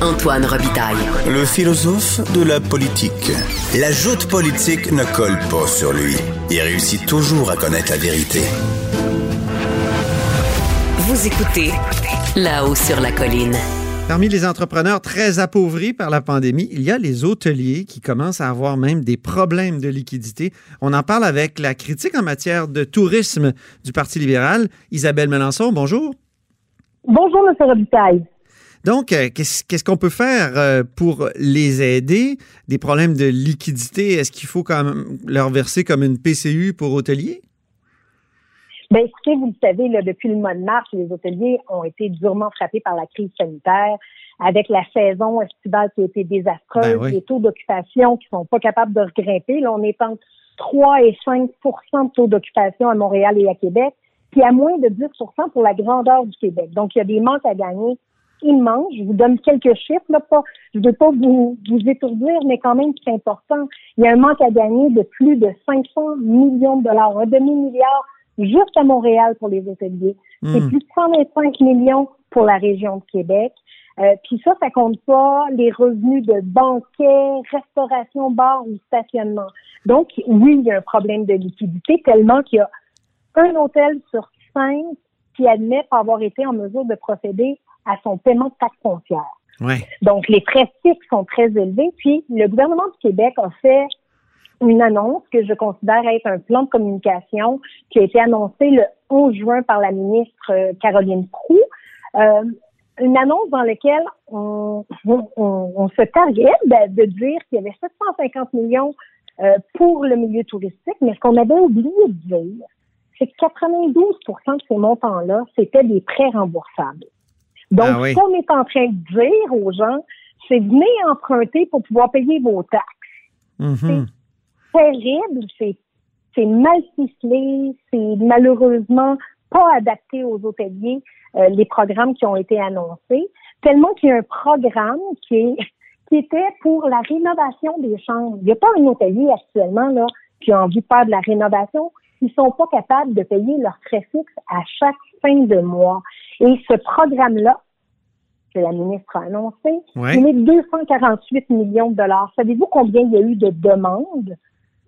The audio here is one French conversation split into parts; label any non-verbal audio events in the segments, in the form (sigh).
Antoine Robitaille. Le philosophe de la politique. La joute politique ne colle pas sur lui. Il réussit toujours à connaître la vérité. Vous écoutez là-haut sur la colline. Parmi les entrepreneurs très appauvris par la pandémie, il y a les hôteliers qui commencent à avoir même des problèmes de liquidité. On en parle avec la critique en matière de tourisme du Parti libéral, Isabelle Melançon. Bonjour. Bonjour, M. Robitaille. Donc, euh, qu'est-ce qu'on peut faire euh, pour les aider? Des problèmes de liquidité, est-ce qu'il faut quand même leur verser comme une PCU pour hôteliers? Bien, écoutez, vous le savez, là, depuis le mois de mars, les hôteliers ont été durement frappés par la crise sanitaire, avec la saison estivale qui a été désastreuse, Ben oui. les taux d'occupation qui sont pas capables de regrimper. Là, on est entre 3 et 5 de taux d'occupation à Montréal et à Québec, puis à moins de 10 pour la grandeur du Québec. Donc, il y a des manques à gagner immenses. Je vous donne quelques chiffres, là, pas, je ne veux pas vous, vous étourdir, mais quand même, c'est important. Il y a un manque à gagner de plus de 500 millions de dollars, un demi-milliard juste à Montréal pour les hôteliers. C'est Hmm. plus de 125 millions pour la région de Québec. Euh, Puis ça, ça compte pas les revenus de banquets, restauration, bar ou stationnement. Donc, oui, il y a un problème de liquidité tellement qu'il y a un hôtel sur cinq qui admet pas avoir été en mesure de procéder à son paiement de taxes foncières. Donc, les frais fixes sont très élevés. Puis, le gouvernement du Québec a fait une annonce que je considère être un plan de communication qui a été annoncé le 11 juin par la ministre euh, Caroline Proux. Euh, une annonce dans laquelle on, on, on se targuait de, de dire qu'il y avait 750 millions euh, pour le milieu touristique, mais ce qu'on avait oublié de dire, c'est que 92% de ces montants-là, c'était des prêts remboursables. Donc, Ah oui. ce qu'on est en train de dire aux gens, c'est venez emprunter pour pouvoir payer vos taxes. Mhm. Terrible, c'est c'est mal ficelé, c'est malheureusement pas adapté aux hôteliers, euh, les programmes qui ont été annoncés, tellement qu'il y a un programme qui est (laughs) qui était pour la rénovation des chambres. Il n'y a pas un hôtelier actuellement là qui a envie de faire de la rénovation. Ils sont pas capables de payer leurs frais fixes à chaque fin de mois. Et ce programme-là, que la ministre a annoncé, Ouais. il est 248 millions de dollars. Savez-vous combien il y a eu de demandes?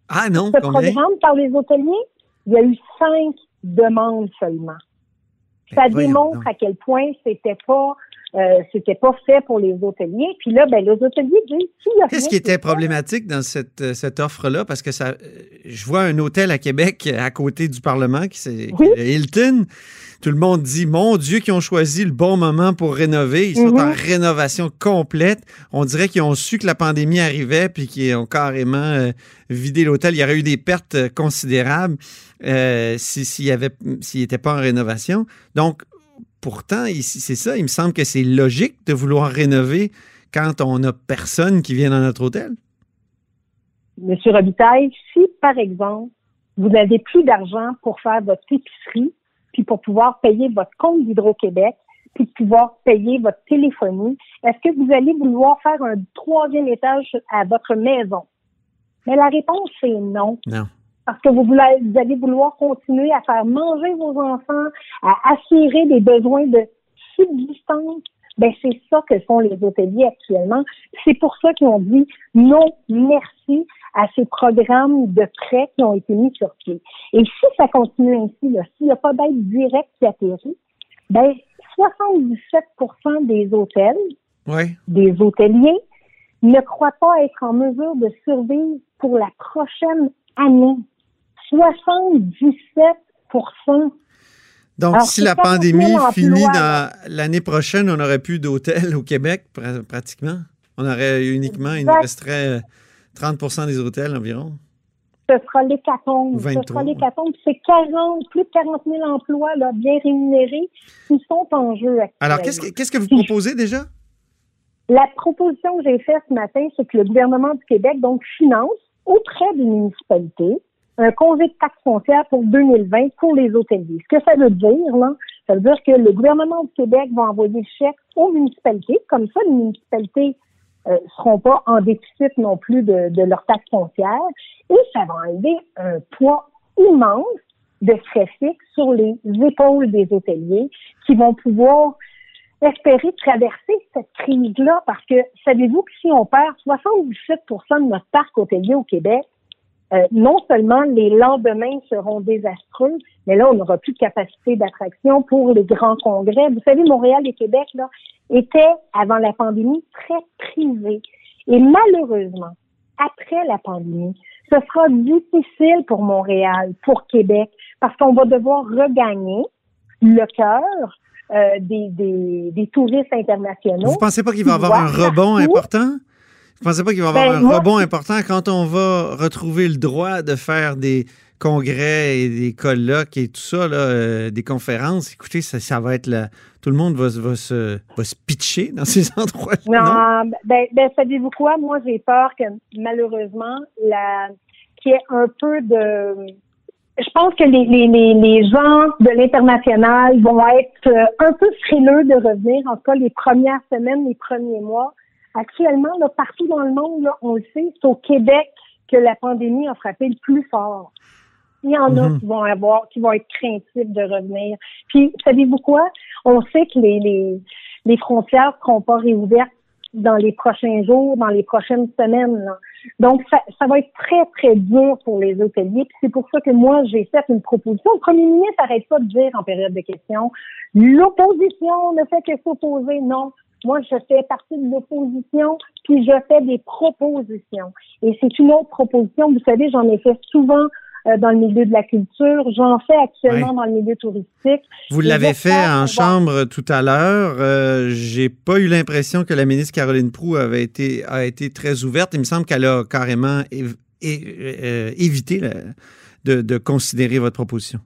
Ah non, Ce combien? programme par les hôteliers, il y a eu cinq demandes seulement. Ça Ben, démontre donc. à quel point c'était pas euh, c'était pas fait pour les hôteliers. Puis là, ben les hôteliers disent Qu'est-ce qui était problématique dans cette, euh, cette offre-là? Parce que ça, euh, je vois un hôtel à Québec à côté du Parlement, qui c'est Oui. Hilton. Tout le monde dit, mon Dieu, qu'ils ont choisi le bon moment pour rénover. Ils sont Mhm. en rénovation complète. On dirait qu'ils ont su que la pandémie arrivait puis qu'ils ont carrément euh, vidé l'hôtel. Il y aurait eu des pertes considérables euh, si- s'il y avait, s'il n'était pas en rénovation. Donc, pourtant, ici, c'est ça. Il me semble que c'est logique de vouloir rénover quand on n'a personne qui vient dans notre hôtel. Monsieur Robitaille, si, par exemple, vous n'avez plus d'argent pour faire votre épicerie, puis pour pouvoir payer votre compte d'Hydro-Québec, puis pouvoir payer votre téléphonie, est-ce que vous allez vouloir faire un troisième étage à votre maison? Mais la réponse, c'est non. Non. Parce que vous, allez vouloir continuer à faire manger vos enfants, à assurer des besoins de subsistance. Ben, c'est ça que font les hôteliers actuellement. C'est pour ça qu'ils ont dit non, merci à ces programmes de prêts qui ont été mis sur pied. Et si ça continue ainsi, s'il n'y a pas d'aide directe qui atterrit, ben, 77 des hôtels, Oui. des hôteliers, ne croient pas être en mesure de survivre pour la prochaine année. 77% Donc, Alors, si la 40 000 pandémie finit dans l'année prochaine, on n'aurait plus d'hôtels au Québec, pr- pratiquement. On aurait uniquement, il nous resterait euh, 30% des hôtels environ. ce sera l'hécatombe. Ce 23, sera l'hécatombe. C'est 40, plus de 40 000 emplois là, bien rémunérés qui sont en jeu actuellement. Alors, qu'est-ce que, qu'est-ce que vous proposez déjà? La proposition que j'ai faite ce matin, c'est que le gouvernement du Québec donc finance auprès des municipalités un congé de taxes foncières pour 2020 pour les hôteliers. Ce que ça veut dire, là, ça veut dire que le gouvernement du Québec va envoyer le chèque aux municipalités. Comme ça, les municipalités euh, seront pas en déficit non plus de, de leurs taxes foncières. Et ça va enlever un poids immense de frais fixes sur les épaules des hôteliers qui vont pouvoir espérer traverser cette crise-là parce que savez-vous que si on perd 77% de notre parc hôtelier au Québec, euh, non seulement les lendemains seront désastreux, mais là, on n'aura plus de capacité d'attraction pour les grands congrès. Vous savez, Montréal et Québec, là, étaient, avant la pandémie, très privés. Et malheureusement, après la pandémie, ce sera difficile pour Montréal, pour Québec, parce qu'on va devoir regagner le cœur euh, des, des, des, touristes internationaux. Vous pensez pas qu'il va y avoir un rebond important? Vous pensez pas qu'il va y avoir ben, un rebond important quand on va retrouver le droit de faire des congrès et des colloques et tout ça, là, euh, des conférences? Écoutez, ça, ça va être là. Tout le monde va, va, se, va se pitcher dans ces (laughs) endroits. Non, non? Ben, ben, savez-vous quoi? Moi, j'ai peur que malheureusement, la qu'il y ait un peu de je pense que les, les, les, gens de l'international vont être euh, un peu frileux de revenir, en tout cas les premières semaines, les premiers mois, Actuellement, là, partout dans le monde, là, on le sait, c'est au Québec que la pandémie a frappé le plus fort. Il y en a mhm. qui vont avoir, qui vont être craintifs de revenir. Puis, savez-vous quoi? On sait que les, les, les frontières ne seront pas réouvertes dans les prochains jours, dans les prochaines semaines. Donc, ça, ça, va être très, très dur pour les hôteliers. Puis c'est pour ça que moi, j'ai fait une proposition. Le premier ministre n'arrête pas de dire en période de questions, l'opposition ne fait que s'opposer. Non, moi, je fais partie de l'opposition, puis je fais des propositions. Et c'est une autre proposition. Vous savez, j'en ai fait souvent euh, dans le milieu de la culture. J'en fais actuellement dans le milieu touristique. Vous l'avez fait en chambre tout à l'heure. Euh, J'ai pas eu l'impression que la ministre Caroline Proux avait été, a été très ouverte. Il me semble qu'elle a carrément euh, évité de, de, considérer votre proposition.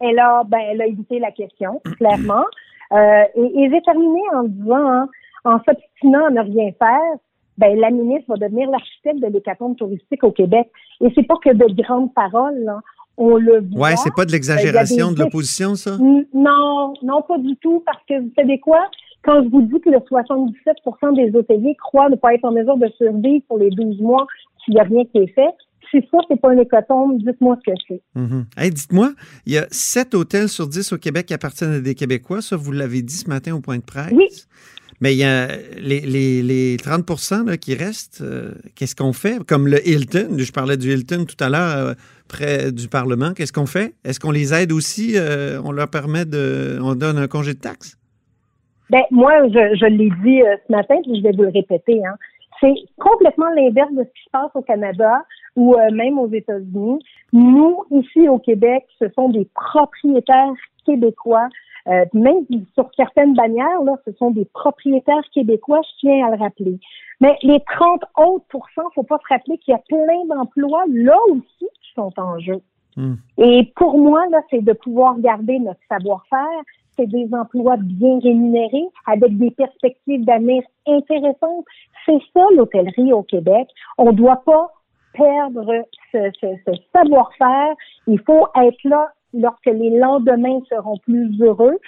Elle a, ben, elle a évité la question, clairement. Euh, et, et j'ai terminé en disant, hein, en s'obstinant à ne rien faire, ben, la ministre va devenir l'architecte de l'hécatombe touristique au Québec. Et c'est pas que de grandes paroles, là. On le voit. Ouais, c'est pas de l'exagération de l'opposition, ça? Non, non, pas du tout, parce que vous savez quoi? Quand je vous dis que le 77% des hôteliers croient ne pas être en mesure de survivre pour les 12 mois s'il n'y a rien qui est fait, si ça, c'est pas un hécatombe, dites-moi ce que c'est. Mm dites-moi, il y a 7 hôtels sur 10 au Québec qui appartiennent à des Québécois. Ça, vous l'avez dit ce matin au point de presse. Oui. Mais il y a les, les, les 30 là, qui restent, euh, qu'est-ce qu'on fait? Comme le Hilton, je parlais du Hilton tout à l'heure, euh, près du Parlement, qu'est-ce qu'on fait? Est-ce qu'on les aide aussi? Euh, on leur permet de... On donne un congé de taxes? Ben, moi, je, je l'ai dit ce matin, puis je vais vous le répéter. Hein. C'est complètement l'inverse de ce qui se passe au Canada ou euh, même aux États-Unis. Nous, ici au Québec, ce sont des propriétaires québécois. Euh, même sur certaines bannières, là, ce sont des propriétaires québécois, je tiens à le rappeler. Mais les 30 autres pourcents, faut pas se rappeler qu'il y a plein d'emplois là aussi qui sont en jeu. Hmm. Et pour moi, là, c'est de pouvoir garder notre savoir-faire, c'est des emplois bien rémunérés avec des perspectives d'avenir intéressantes. C'est ça l'hôtellerie au Québec. On ne doit pas perdre ce, savoir-faire. Il faut être là lorsque les lendemains seront plus heureux.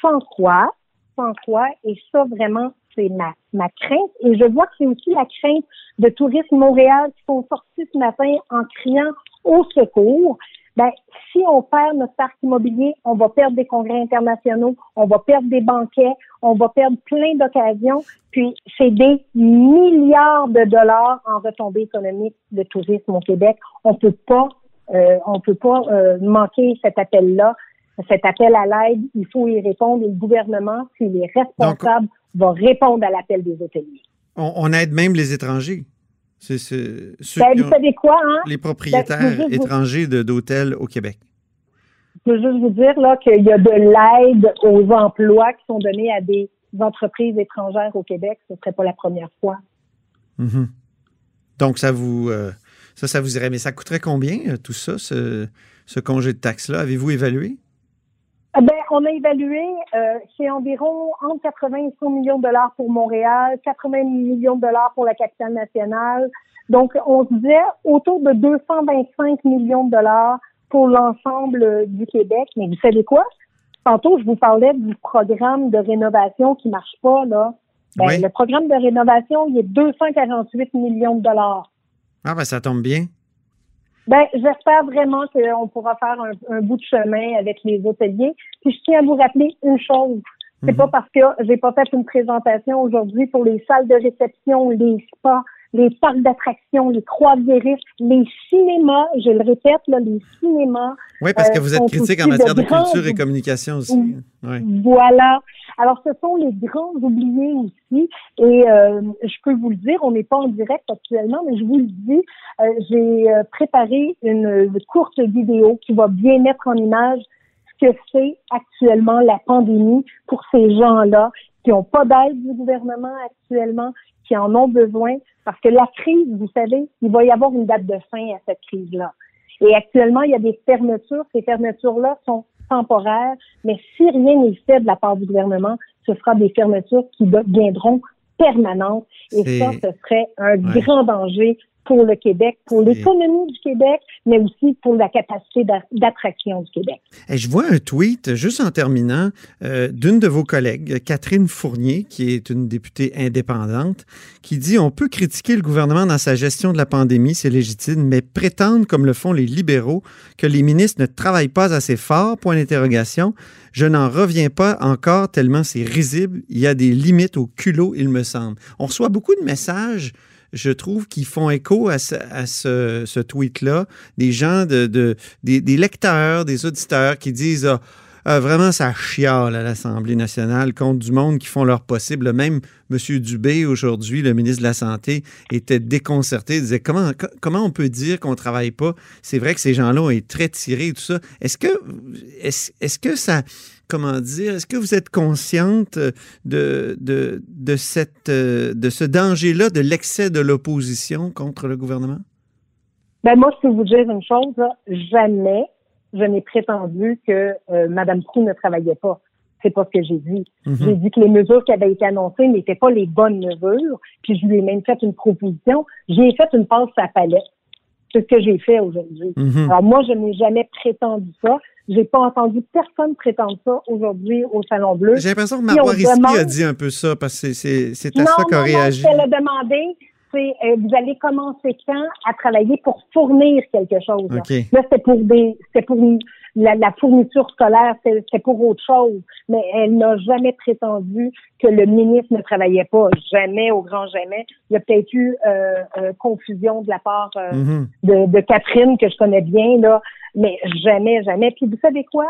Sans quoi, sans quoi, et ça vraiment, c'est ma, ma crainte. Et je vois que c'est aussi la crainte de Tourisme Montréal qui sont sortis ce matin en criant au secours ben, si on perd notre parc immobilier, on va perdre des congrès internationaux, on va perdre des banquets, on va perdre plein d'occasions, puis c'est des milliards de dollars en retombées économiques de tourisme au Québec. On peut pas, euh, on peut pas euh, manquer cet appel-là, cet appel à l'aide. Il faut y répondre. Et le gouvernement, s'il est responsable, va répondre à l'appel des hôteliers. on aide même les étrangers. C'est ben, vous savez quoi, hein? les propriétaires étrangers d'hôtels au Québec. Je veux juste vous dire là qu'il y a de l'aide aux emplois qui sont donnés à des entreprises étrangères au Québec. Ce ne serait pas la première fois. Mm-hmm. Donc, ça vous, euh, ça, ça vous irait. Mais ça coûterait combien, euh, tout ça, ce, ce congé de taxes-là? Avez-vous évalué? Eh ben, on a évalué, euh, c'est environ entre 80 et 100 millions de dollars pour Montréal, 80 millions de dollars pour la capitale nationale. Donc, on disait autour de 225 millions de dollars pour l'ensemble du Québec. Mais vous savez quoi? Tantôt, je vous parlais du programme de rénovation qui marche pas, là. Ben, Le programme de rénovation, il est 248 millions de dollars. Ah, ben, ça tombe bien. Ben, j'espère vraiment qu'on pourra faire un, bout de chemin avec les hôteliers. Puis je tiens à vous rappeler une chose. C'est pas parce que j'ai pas fait une présentation aujourd'hui pour les salles de réception, les spas, les parcs d'attractions, les croisiéristes, les cinémas, je le répète, là, les cinémas. Oui, parce que vous êtes critique en matière de, culture et communication aussi. Voilà. Alors, ce sont les grands oubliés aussi. Et euh, je peux vous le dire, on n'est pas en direct actuellement, mais je vous le dis, euh, j'ai euh, préparé une, courte vidéo qui va bien mettre en image ce que c'est actuellement la pandémie pour ces gens-là qui n'ont pas d'aide du gouvernement actuellement, qui en ont besoin, parce que la crise, vous savez, il va y avoir une date de fin à cette crise-là. Et actuellement, il y a des fermetures. Ces fermetures-là sont temporaires, mais si rien n'est fait de la part du gouvernement, ce sera des fermetures qui deviendront permanentes. Et ça, ce serait un grand danger pour le Québec, pour l'économie du Québec, mais aussi pour la capacité d'attraction du Québec. Et je vois un tweet, juste en terminant, euh, d'une de vos collègues, Catherine Fournier, qui est une députée indépendante, qui dit On peut critiquer le gouvernement dans sa gestion de la pandémie, c'est légitime, mais prétendre, comme le font les libéraux, que les ministres ne travaillent pas assez fort, point d'interrogation, je n'en reviens pas encore tellement c'est risible. Il y a des limites au culot, il me semble. On reçoit beaucoup de messages je trouve, qu'ils font écho à ce, tweet-là. Des gens, de, des, lecteurs, des auditeurs qui disent ah, ah, vraiment, ça chiale à l'Assemblée nationale contre du monde qui font leur possible. Même M. Dubé, aujourd'hui, le ministre de la Santé, était déconcerté. Il disait comment, comment on peut dire qu'on ne travaille pas? C'est vrai que ces gens-là ont été très tirés et tout ça. Est-ce que, est-ce que ça comment dire, est-ce que vous êtes consciente de, de, de, cette, de ce danger-là, de l'excès de l'opposition contre le gouvernement? Ben moi, je peux vous dire une chose, jamais je n'ai prétendu que euh, Mme Proux ne travaillait pas. C'est pas ce que j'ai dit. Mhm. J'ai dit que les mesures qui avaient été annoncées n'étaient pas les bonnes mesures, puis je lui ai même fait une proposition. J'ai fait une passe à palette. C'est ce que j'ai fait aujourd'hui. Mhm. Alors moi, je n'ai jamais prétendu ça. J'ai pas entendu personne prétendre ça aujourd'hui au Salon Bleu. J'ai l'impression que Marois demande... a dit un peu ça parce que c'est à ça qu'a réagi. A demandé, c'est euh, vous allez commencer quand à travailler pour fournir quelque chose. Là, c'est pour des, c'est pour la, la, fourniture scolaire, c'est pour autre chose. Mais elle n'a jamais prétendu que le ministre ne travaillait pas. Jamais, au grand jamais. Il y a peut-être eu euh, euh confusion de la part euh, mm-hmm. de, de, Catherine que je connais bien là, mais jamais, jamais. Puis vous savez quoi?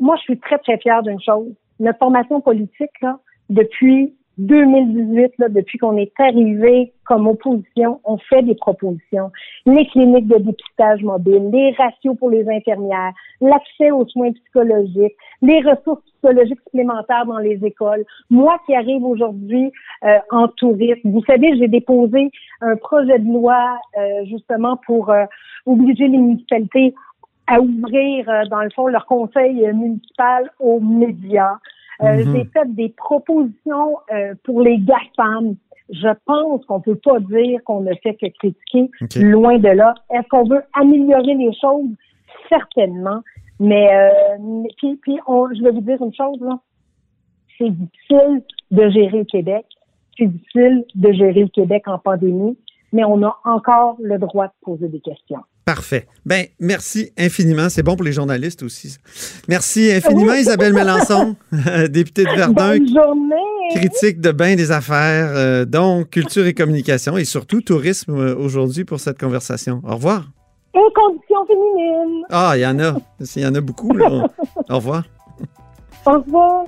Moi, je suis très très fière d'une chose. Notre formation politique là, depuis 2018, là, depuis qu'on est arrivé comme opposition, on fait des propositions. Les cliniques de dépistage mobile, les ratios pour les infirmières, l'accès aux soins psychologiques, les ressources psychologiques supplémentaires dans les écoles. Moi qui arrive aujourd'hui euh, en tourisme, vous savez, j'ai déposé un projet de loi euh, justement pour euh, obliger les municipalités à ouvrir, dans le fond, leur conseil municipal aux médias. Euh, mhm. J'ai fait des propositions euh, pour les GAFAM. Je pense qu'on peut pas dire qu'on ne fait que critiquer, loin de là. Est-ce qu'on veut améliorer les choses? Certainement. Mais euh, puis, puis je vais vous dire une chose, là. C'est difficile de gérer le Québec. C'est difficile de gérer le Québec en pandémie, mais on a encore le droit de poser des questions. Parfait. Ben, merci infiniment. C'est bon pour les journalistes aussi. Merci infiniment, Isabelle Melançon, (laughs) députée de Verdun. Bonne journée. Critique de bain des affaires, euh, donc culture et communication et surtout tourisme euh, aujourd'hui pour cette conversation. Au revoir. Et conditions féminines. Ah, il y en a. Il y en a beaucoup. Là. Au revoir. Au revoir.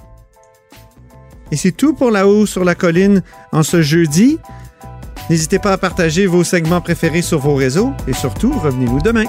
Et c'est tout pour La Haut sur la Colline en ce jeudi. N'hésitez pas à partager vos segments préférés sur vos réseaux et surtout, revenez-nous demain.